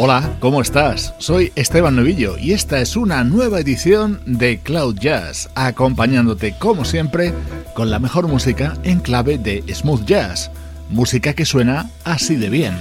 Hola, ¿cómo estás? Soy Esteban Novillo y esta es una nueva edición de Cloud Jazz, acompañándote como siempre con la mejor música en clave de smooth jazz, música que suena así de bien.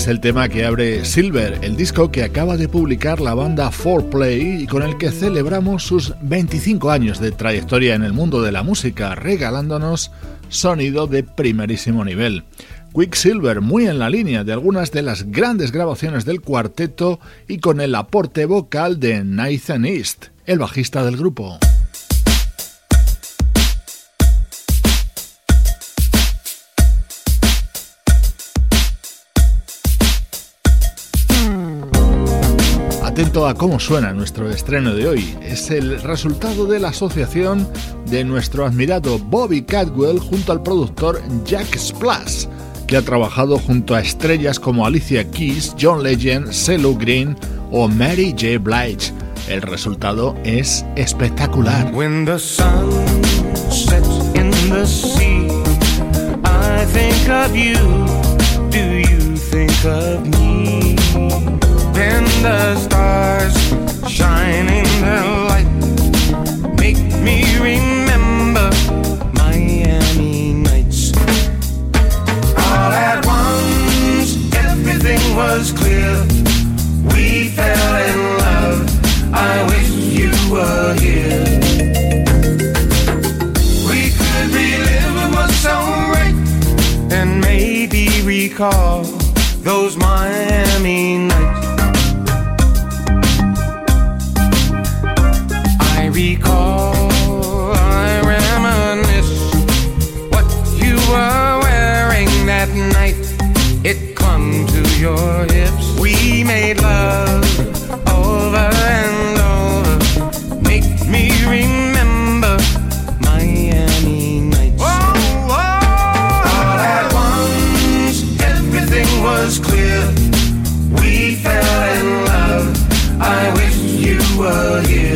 Es el tema que abre Silver, el disco que acaba de publicar la banda 4Play y con el que celebramos sus 25 años de trayectoria en el mundo de la música, regalándonos sonido de primerísimo nivel. Quicksilver muy en la línea de algunas de las grandes grabaciones del cuarteto y con el aporte vocal de Nathan East, el bajista del grupo. Atento a cómo suena nuestro estreno de hoy. Es el resultado de la asociación de nuestro admirado Bobby Cadwell junto al productor Jack Splash que ha trabajado junto a estrellas como Alicia Keys, John Legend, CeeLo Green o Mary J. Blige. El resultado es espectacular. When the sun sets in the sea, I think of you. Do you think of me? Then the stars shining the light make me remember Miami nights. All at once, everything was clear. We fell in love. I wish you were here. We could relive what was so right and maybe recall those Miami nights. Recall, I reminisce what you were wearing that night. It clung to your hips. We made love over and over. Make me remember Miami nights. All at once, everything was clear. We fell in love. I wish you were here.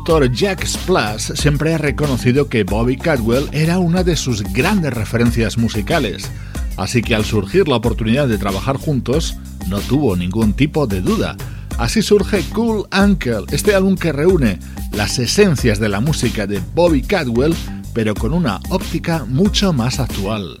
Productor Jack Splash siempre ha reconocido que Bobby Cadwell era una de sus grandes referencias musicales, así que al surgir la oportunidad de trabajar juntos, no tuvo ningún tipo de duda. Así surge Cool Uncle, este álbum que reúne las esencias de la música de Bobby Cadwell, pero con una óptica mucho más actual.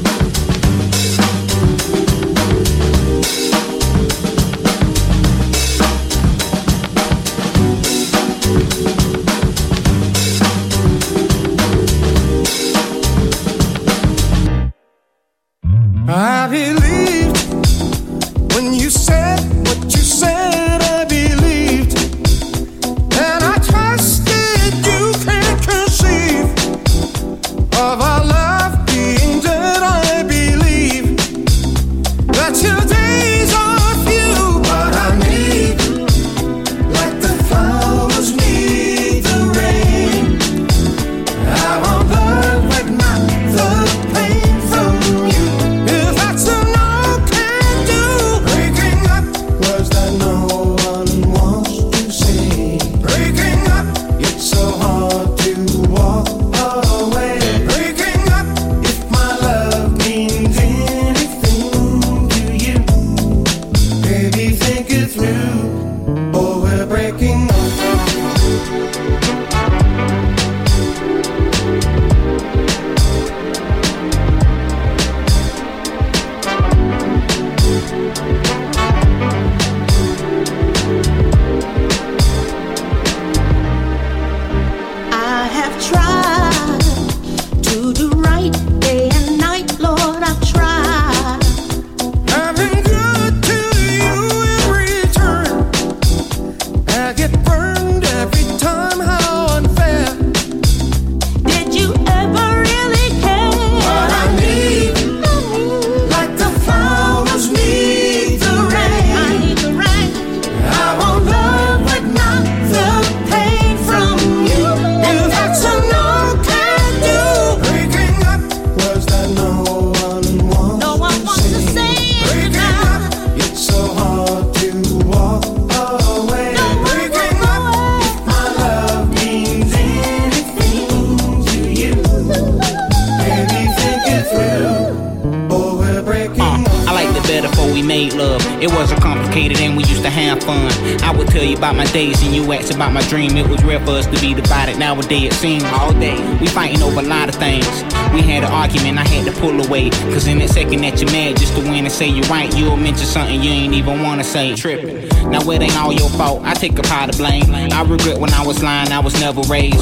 Wanna. Tripping. Now it ain't all your fault, I take a part of blame. I regret when I was lying, I was never raised.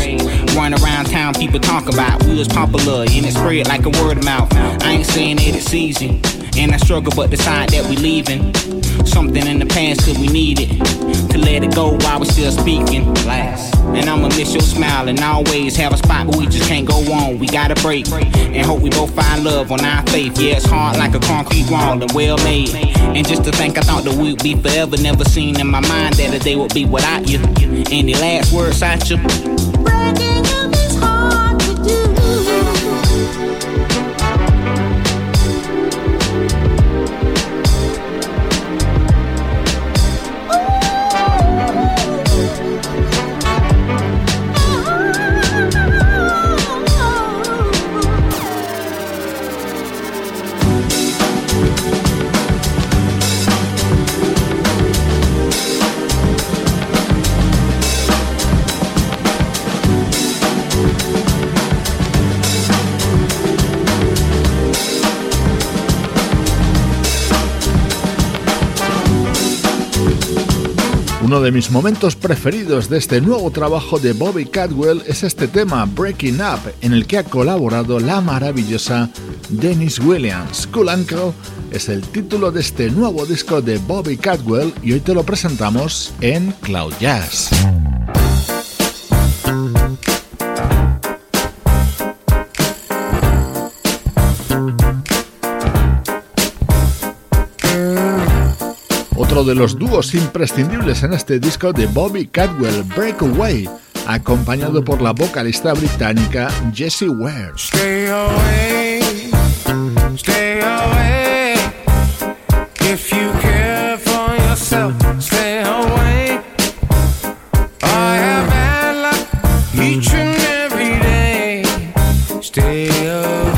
Run around town, people talk about we was popular, and it spread like a word of mouth. I ain't saying that it's easy. And I struggle, but decide that we leaving. Something in the past, cause we need it. To let it go while we're still speaking. Last. And I'ma miss your smile and always have a spot, but we just can't go on. We gotta break and hope we both find love on our faith. Yeah, it's hard like a concrete wall and well made. And just to think I thought that we'd be forever, never seen in my mind that a day would be without you. Any last words out you? Uno de mis momentos preferidos de este nuevo trabajo de Bobby Cadwell es este tema Breaking Up, en el que ha colaborado la maravillosa Dennis Williams. Cool Uncle es el título de este nuevo disco de Bobby Cadwell y hoy te lo presentamos en Cloud Jazz. Otro de los dúos imprescindibles en este disco de Bobby Cadwell, Breakaway, acompañado por la vocalista británica Jessie Ware. Stay away, stay away. If you care for yourself, stay away. I have had luck each and every day. Stay away.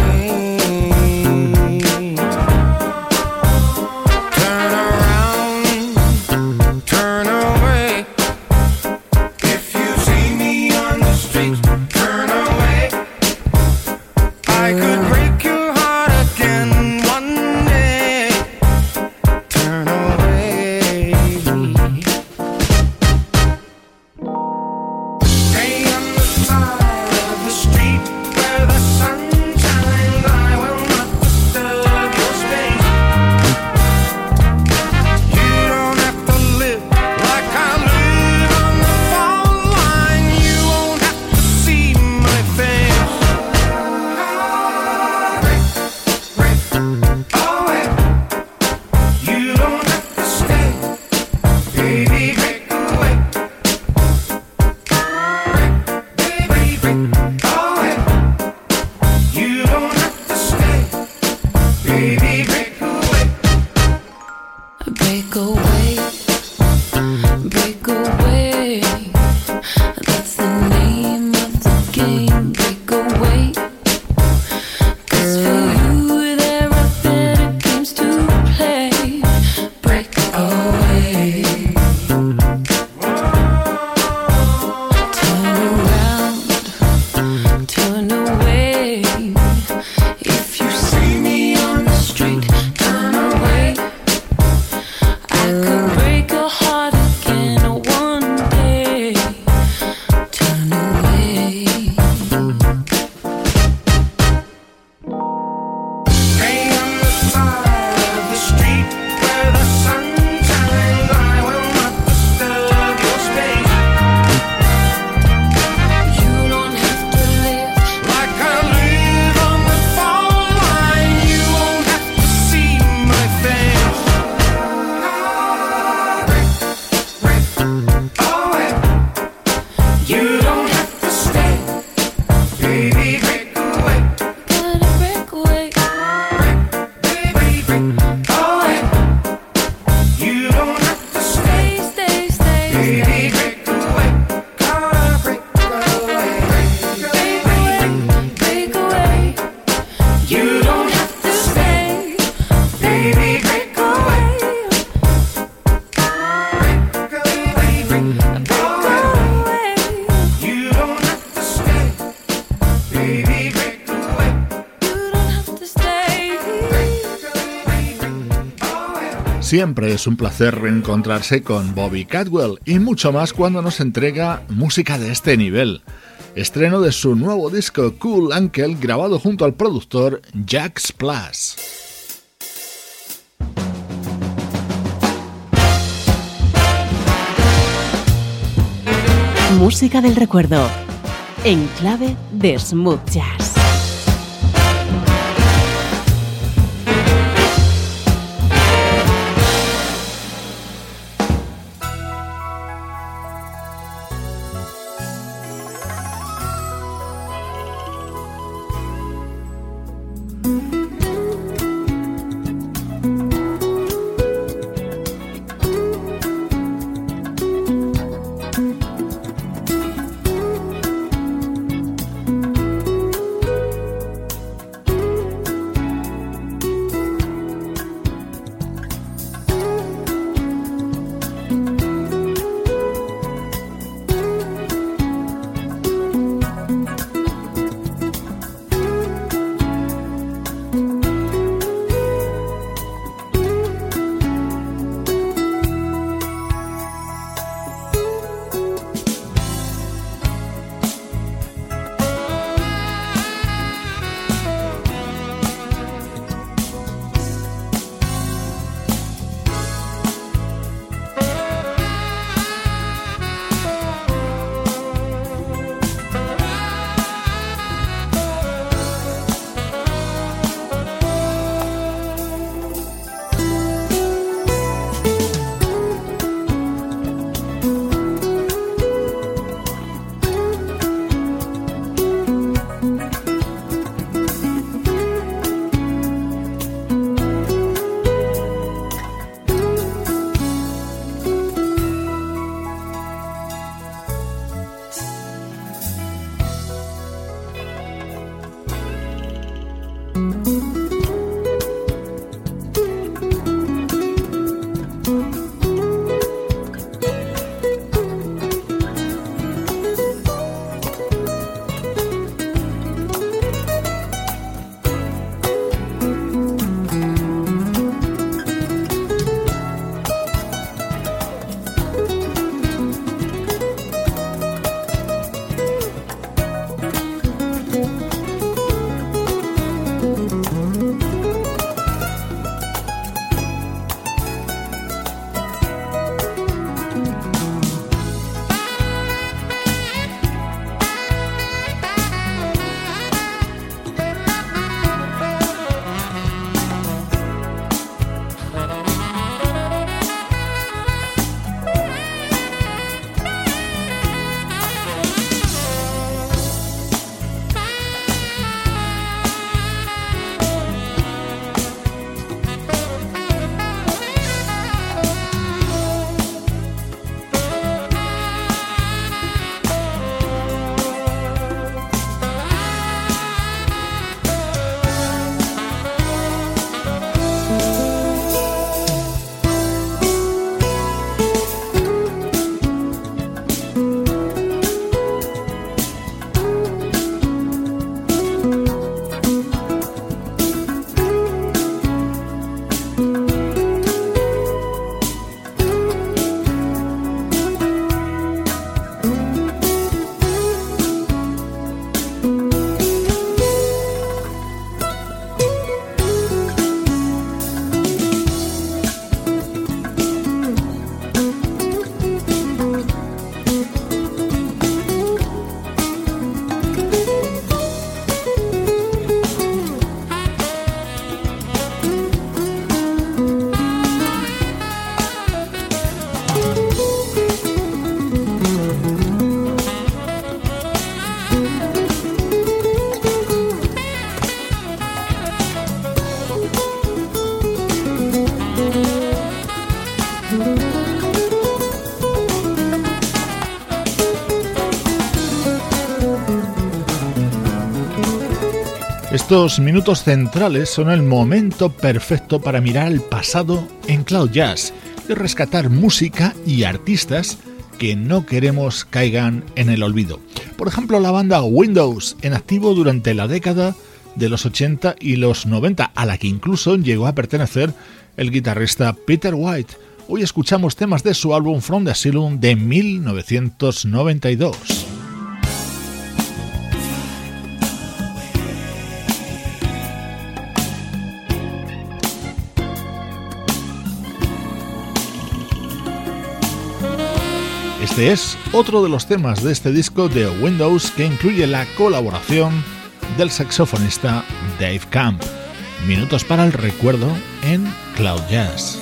Siempre es un placer reencontrarse con Bobby Cadwell y mucho más cuando nos entrega música de este nivel. Estreno de su nuevo disco Cool Uncle grabado junto al productor Jack Splash. Música del recuerdo en clave de smooth jazz. Estos minutos centrales son el momento perfecto para mirar el pasado en Cloud Jazz y rescatar música y artistas que no queremos caigan en el olvido. Por ejemplo, la banda Windows, en activo durante la década de los 80 y los 90, a la que incluso llegó a pertenecer el guitarrista Peter White. Hoy escuchamos temas de su álbum From the Asylum de 1992. Este es otro de los temas de este disco de Windows que incluye la colaboración del saxofonista Dave Camp. Minutos para el recuerdo en Cloud Jazz.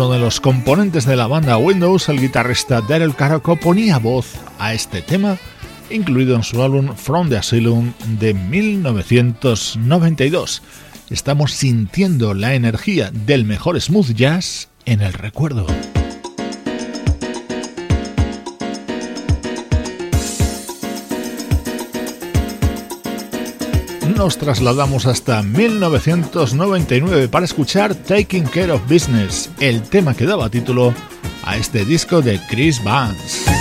Uno de los componentes de la banda Windows, el guitarrista Daryl Caraco, ponía voz a este tema, incluido en su álbum From the Asylum de 1992. Estamos sintiendo la energía del mejor smooth jazz en el recuerdo. Nos trasladamos hasta 1999 para escuchar Taking Care of Business, el tema que daba título a este disco de Chris Vance.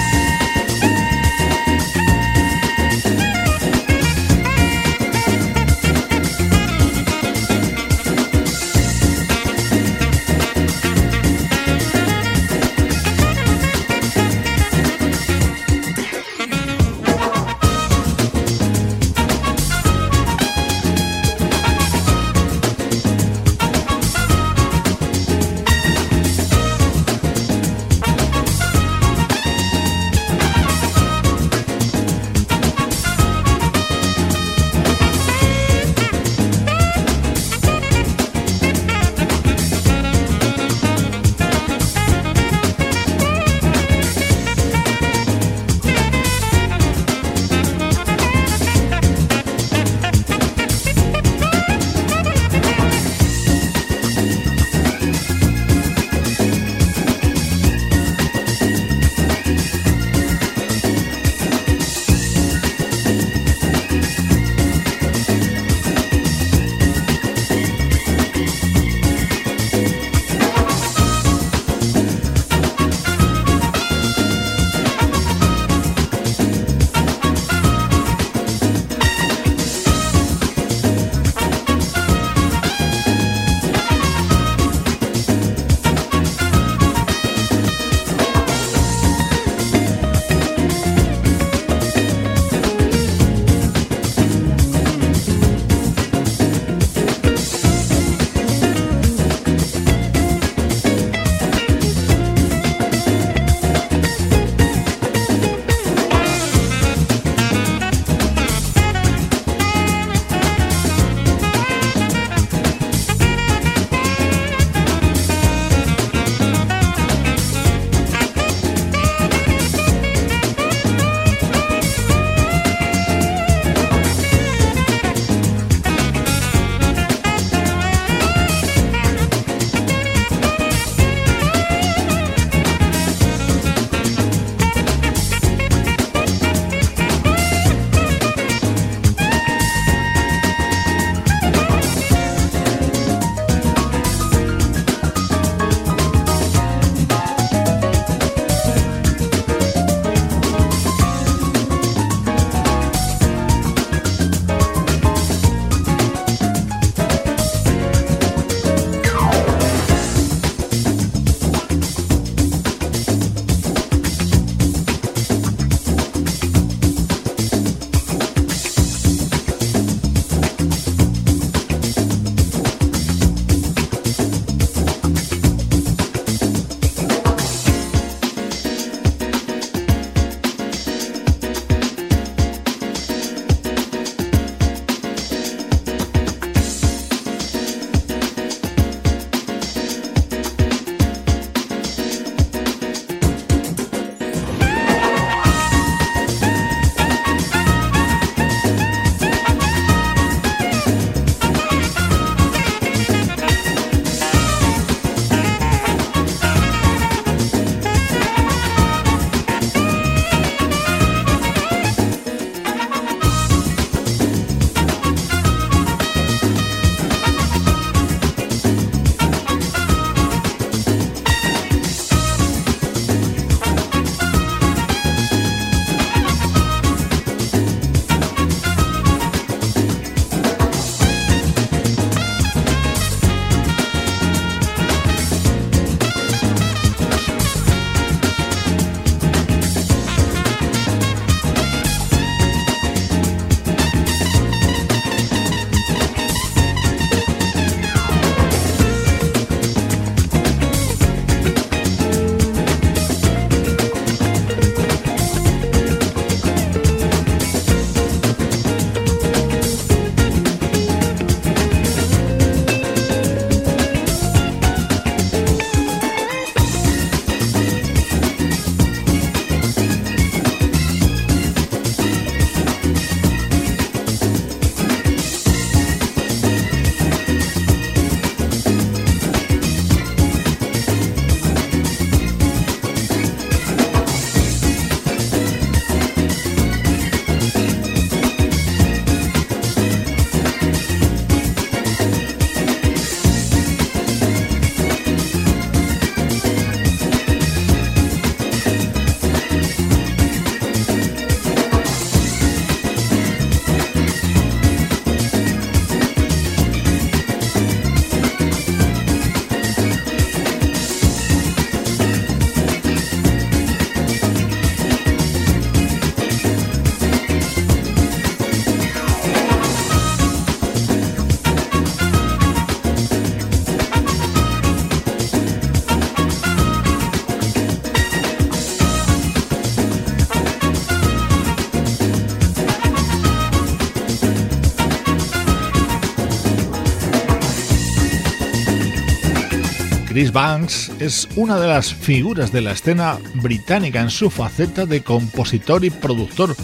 Chris Banks es una de las figuras de la escena británica en su faceta de compositor y productor.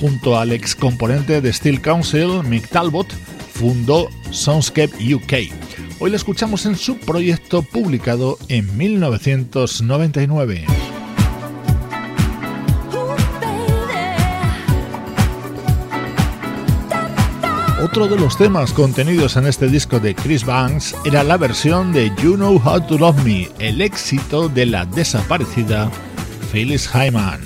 Junto al ex componente de Steel Council, Mick Talbot, fundó Soundscape UK. Hoy la escuchamos en su proyecto publicado en 1999. Otro de los temas contenidos en este disco de Chris Banks era la versión de You Know How to Love Me, el éxito de la desaparecida Phyllis Hyman.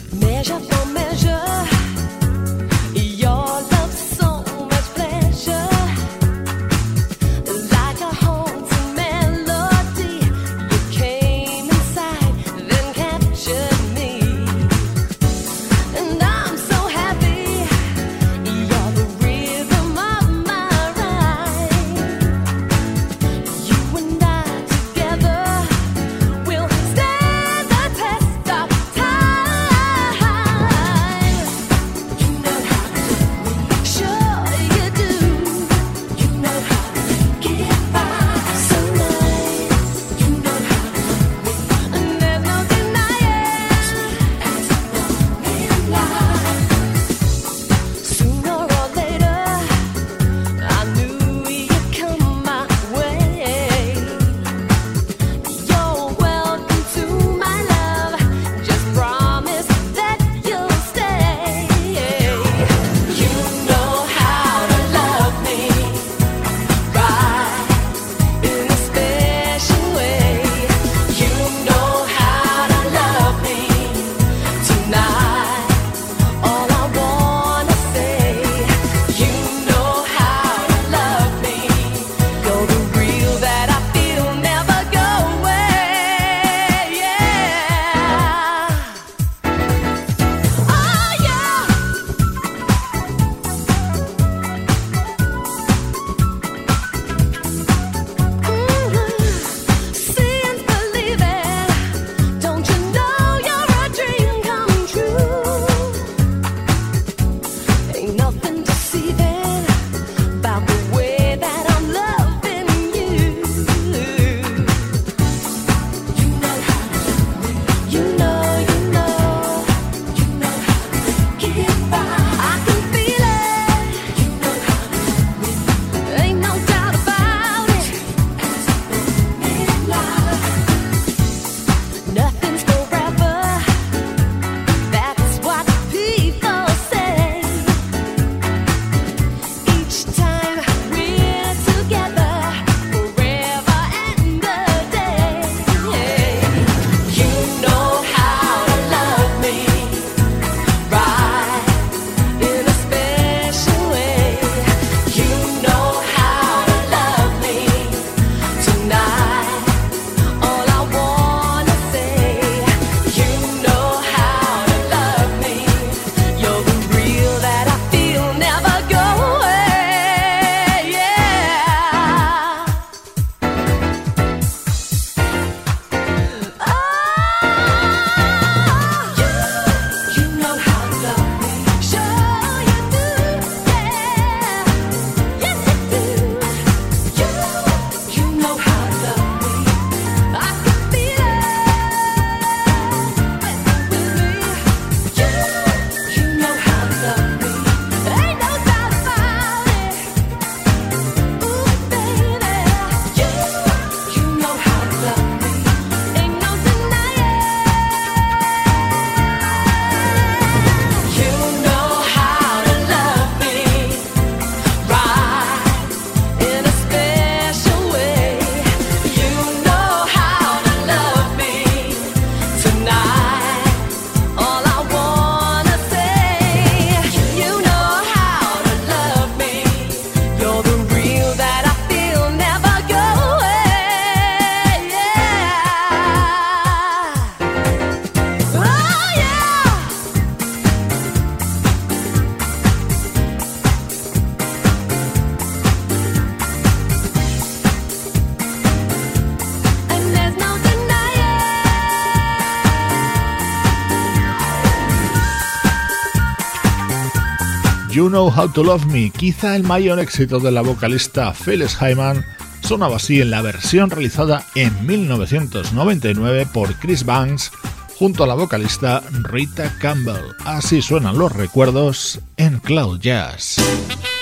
You Know How to Love Me, quizá el mayor éxito de la vocalista Phyllis Hyman, sonaba así en la versión realizada en 1999 por Chris Banks junto a la vocalista Rita Campbell. Así suenan los recuerdos en Cloud Jazz.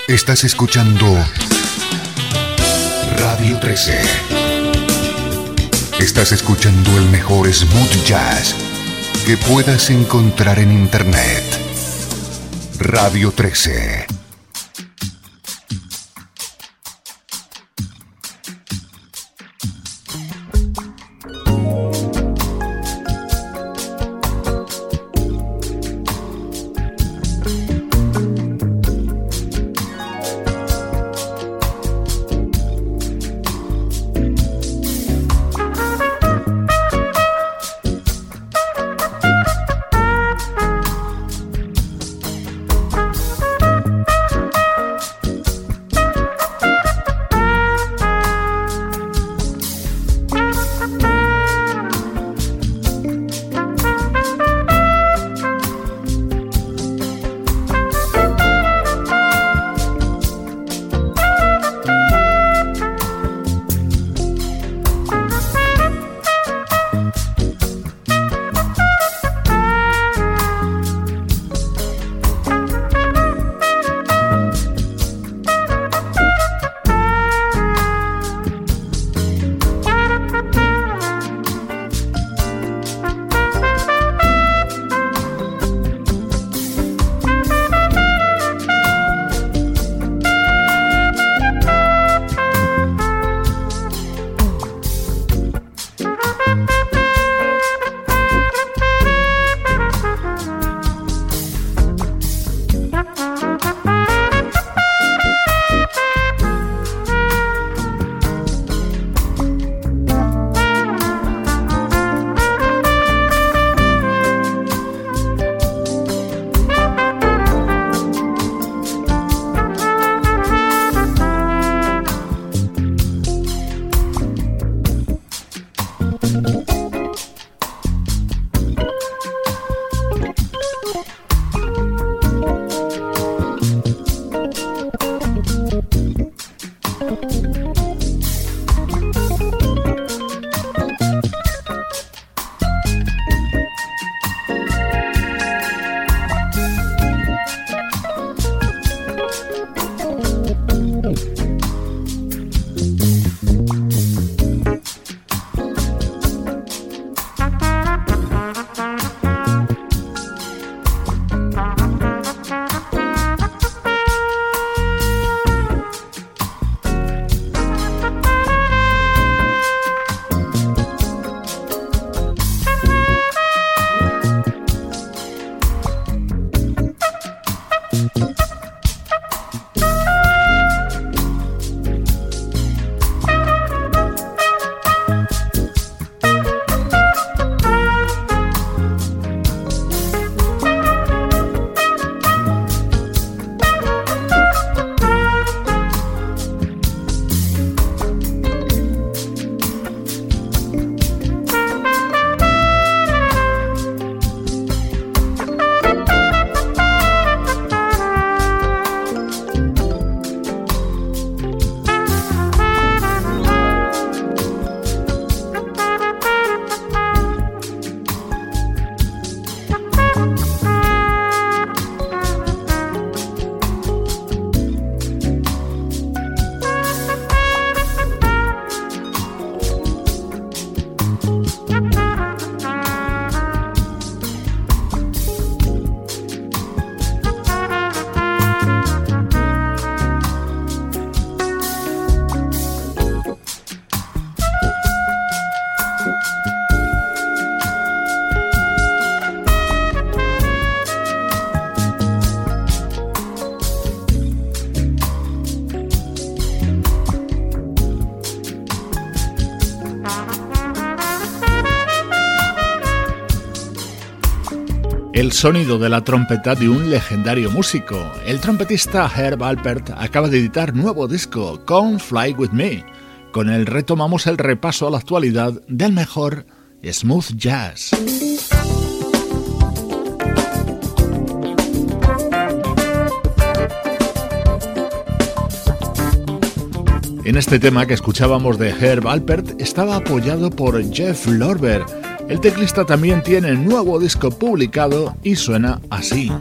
Estás escuchando Radio 13. Estás escuchando el mejor smooth jazz que puedas encontrar en Internet. Radio 13. El sonido de la trompeta de un legendario músico. El trompetista Herb Alpert acaba de editar nuevo disco, Come Fly With Me. Con él retomamos el repaso a la actualidad del mejor smooth jazz. En este tema que escuchábamos de Herb Alpert estaba apoyado por Jeff Lorber. El teclista también tiene nuevo disco publicado y suena así.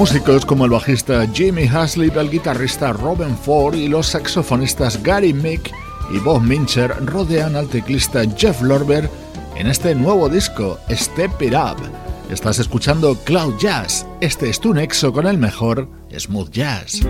Músicos como el bajista Jimmy Haslip, el guitarrista Robin Ford y los saxofonistas Gary Mick y Bob Mincher rodean al teclista Jeff Lorber en este nuevo disco, Step It Up. Estás escuchando Cloud Jazz. Este es tu nexo con el mejor smooth jazz.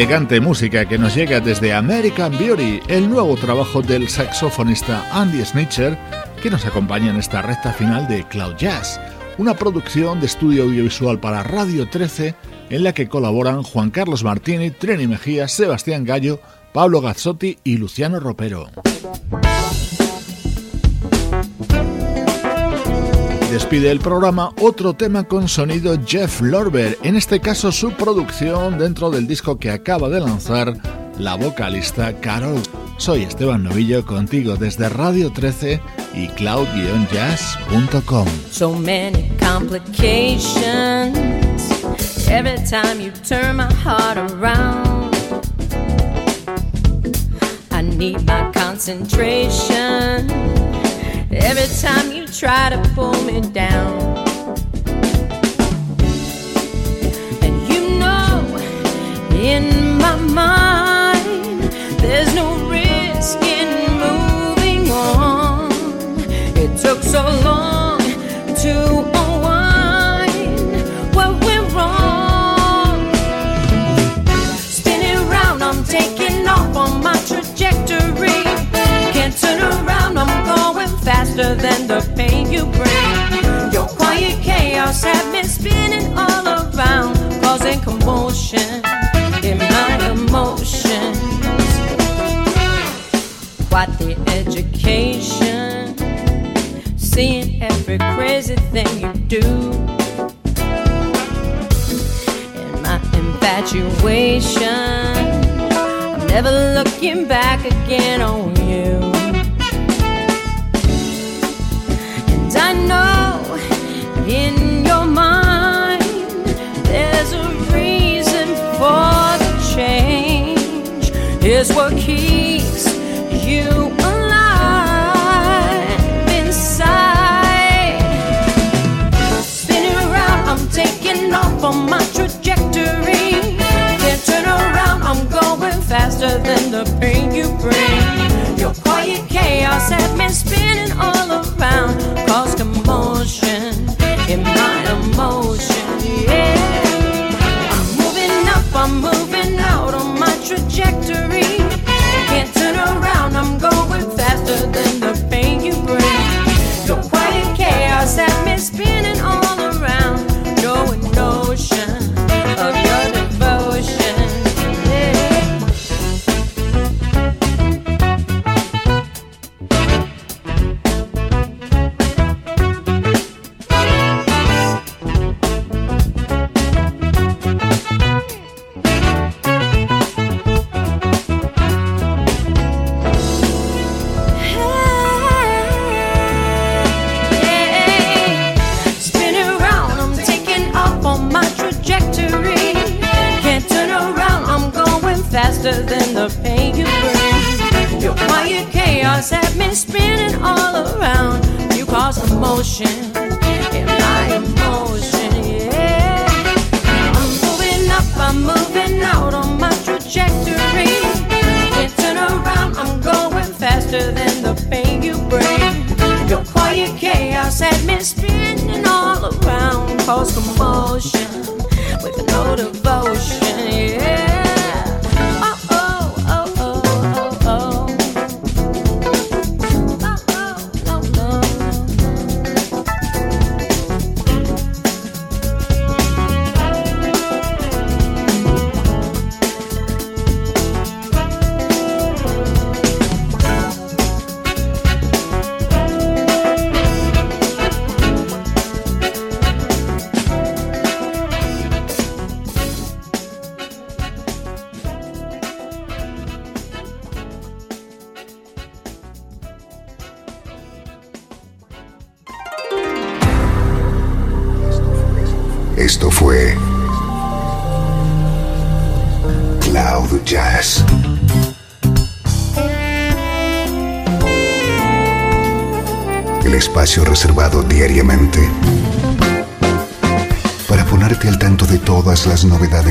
Elegante música que nos llega desde American Beauty, el nuevo trabajo del saxofonista Andy Snitcher, que nos acompaña en esta recta final de Cloud Jazz, una producción de estudio audiovisual para Radio 13 en la que colaboran Juan Carlos Martini, Trini Mejía, Sebastián Gallo, Pablo Gazzotti y Luciano Ropero. Despide el programa otro tema con sonido Jeff Lorber, en este caso su producción dentro del disco que acaba de lanzar la vocalista Carol. Soy Esteban Novillo contigo desde Radio 13 y cloud-jazz.com. So many complications every time you turn my heart around. I need my concentration every time you try to pull me down. And you know, in my mind, there's no risk in moving on. It took so long than the pain you bring. Your quiet chaos had me spinning all around, causing commotion in my emotions. What the education, seeing every crazy thing you do. And my infatuation, I'm never looking back again on you. It's what keeps you alive inside. Spinning around, I'm taking off on my trajectory. Can't turn around, I'm going faster than the pain you bring. Your quiet chaos had me spinning all around, cause trajectory. Can't turn around, I'm going faster than the cause commotion in my emotion, yeah. I'm moving up, I'm moving out on my trajectory. Can't turn around, I'm going faster than the pain you bring. Your quiet chaos spinning all around, cause commotion with no devotion, yeah.